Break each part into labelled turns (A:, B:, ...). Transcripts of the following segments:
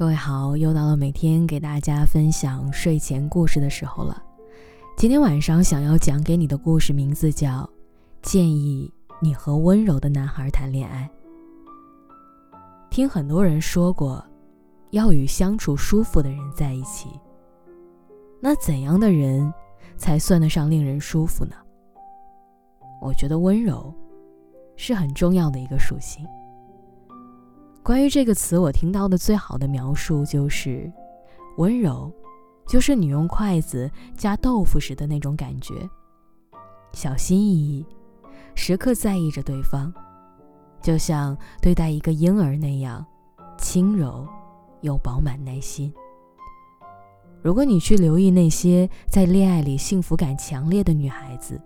A: 各位好，又到了每天给大家分享睡前故事的时候了。今天晚上想要讲给你的故事名字叫《建议你和温柔的男孩谈恋爱》。听很多人说过，要与相处舒服的人在一起。那怎样的人才算得上令人舒服呢？我觉得温柔是很重要的一个属性。关于这个词，我听到的最好的描述就是温柔，就是你用筷子夹豆腐时的那种感觉，小心翼翼，时刻在意着对方，就像对待一个婴儿那样轻柔又饱满耐心。如果你去留意那些在恋爱里幸福感强烈的女孩子，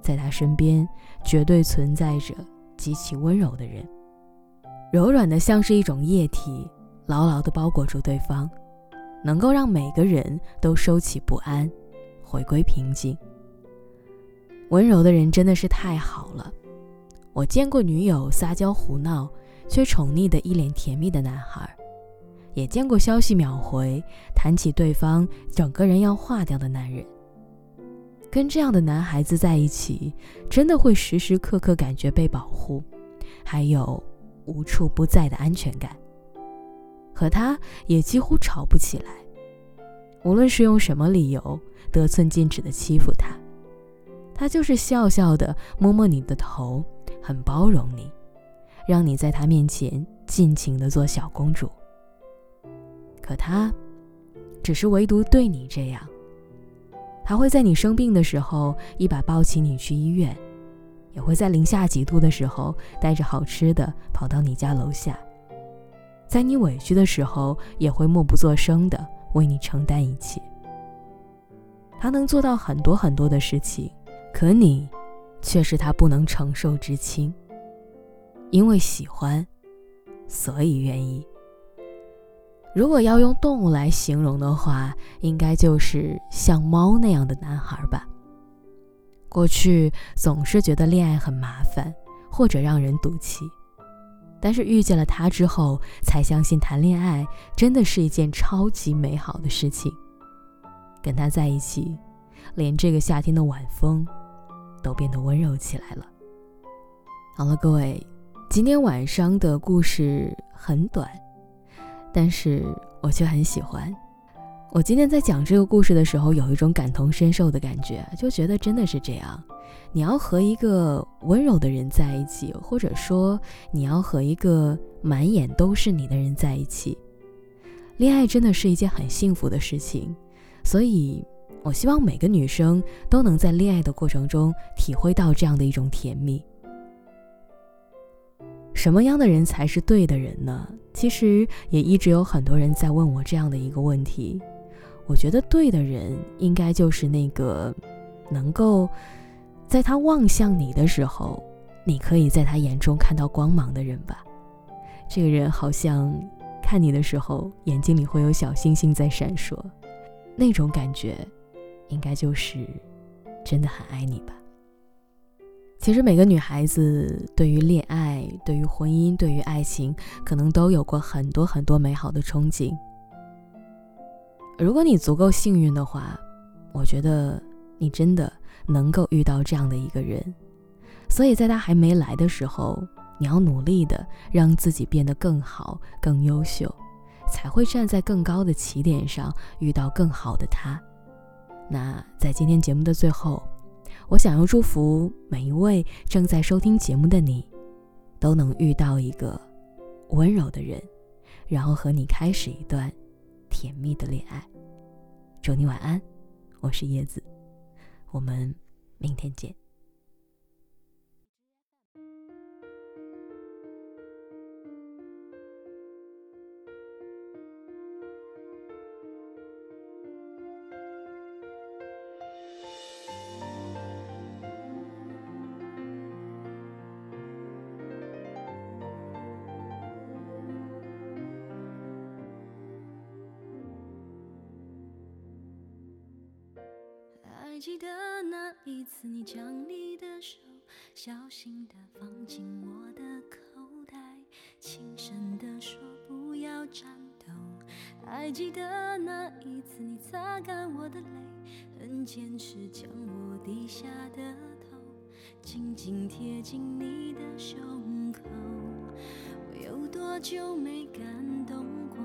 A: 在她身边绝对存在着极其温柔的人。柔软的像是一种液体，牢牢地包裹住对方，能够让每个人都收起不安，回归平静。温柔的人真的是太好了，我见过女友撒娇胡闹却宠溺的一脸甜蜜的男孩，也见过消息秒回，谈起对方整个人要化掉的男人。跟这样的男孩子在一起，真的会时时刻刻感觉被保护，还有。无处不在的安全感，和他也几乎吵不起来。无论是用什么理由，得寸进尺的欺负他，他就是笑笑的摸摸你的头，很包容你，让你在他面前尽情的做小公主。可他，只是唯独对你这样。他会在你生病的时候，一把抱起你去医院。也会在零下几度的时候带着好吃的跑到你家楼下，在你委屈的时候也会默不作声的为你承担一切。他能做到很多很多的事情，可你却是他不能承受之轻。因为喜欢，所以愿意。如果要用动物来形容的话，应该就是像猫那样的男孩吧。过去总是觉得恋爱很麻烦，或者让人赌气，但是遇见了他之后，才相信谈恋爱真的是一件超级美好的事情。跟他在一起，连这个夏天的晚风都变得温柔起来了。好了，各位，今天晚上的故事很短，但是我却很喜欢。我今天在讲这个故事的时候，有一种感同身受的感觉，就觉得真的是这样。你要和一个温柔的人在一起，或者说你要和一个满眼都是你的人在一起，恋爱真的是一件很幸福的事情。所以，我希望每个女生都能在恋爱的过程中体会到这样的一种甜蜜。什么样的人才是对的人呢？其实也一直有很多人在问我这样的一个问题。我觉得对的人应该就是那个，能够在他望向你的时候，你可以在他眼中看到光芒的人吧。这个人好像看你的时候，眼睛里会有小星星在闪烁，那种感觉，应该就是真的很爱你吧。其实每个女孩子对于恋爱、对于婚姻、对于爱情，可能都有过很多很多美好的憧憬。如果你足够幸运的话，我觉得你真的能够遇到这样的一个人。所以在他还没来的时候，你要努力的让自己变得更好、更优秀，才会站在更高的起点上遇到更好的他。那在今天节目的最后，我想要祝福每一位正在收听节目的你，都能遇到一个温柔的人，然后和你开始一段。甜蜜的恋爱，祝你晚安，我是叶子，我们明天见。
B: 记得那一次，你将你的手小心地放进我的口袋，轻声地说不要颤抖。还记得那一次，你擦干我的泪，很坚持将我低下的头紧紧贴近你的胸口。我有多久没感动过？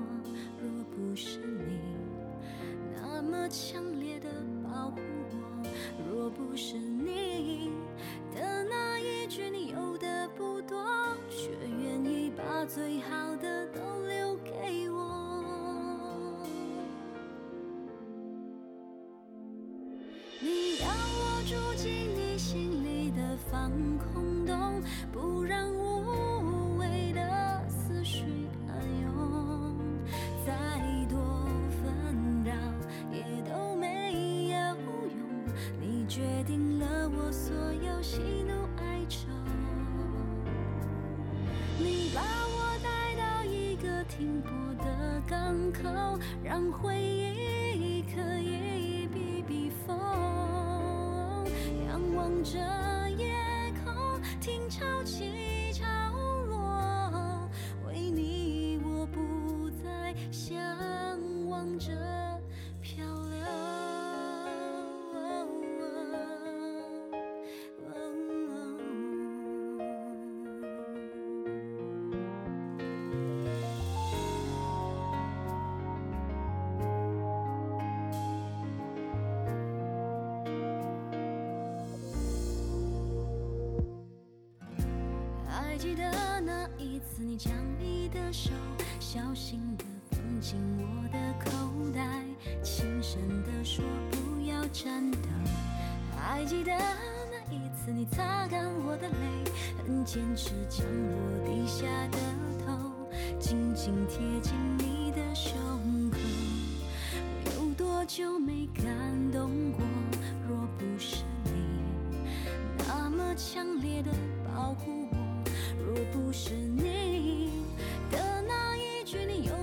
B: 若不是你那么强烈住进你心里的防空洞，不让无谓的思绪暗涌，再多纷扰也都没有用。你决定了我所有喜怒哀愁，你把我带到一个停泊的港口，让回忆可以着手小心地放进我的口袋，轻声地说不要颤抖。还记得那一次，你擦干我的泪，很坚持将我低下的头紧紧贴近你的胸口。我有多久没感动过？若不是你那么强烈的保护我不是你的那一句你永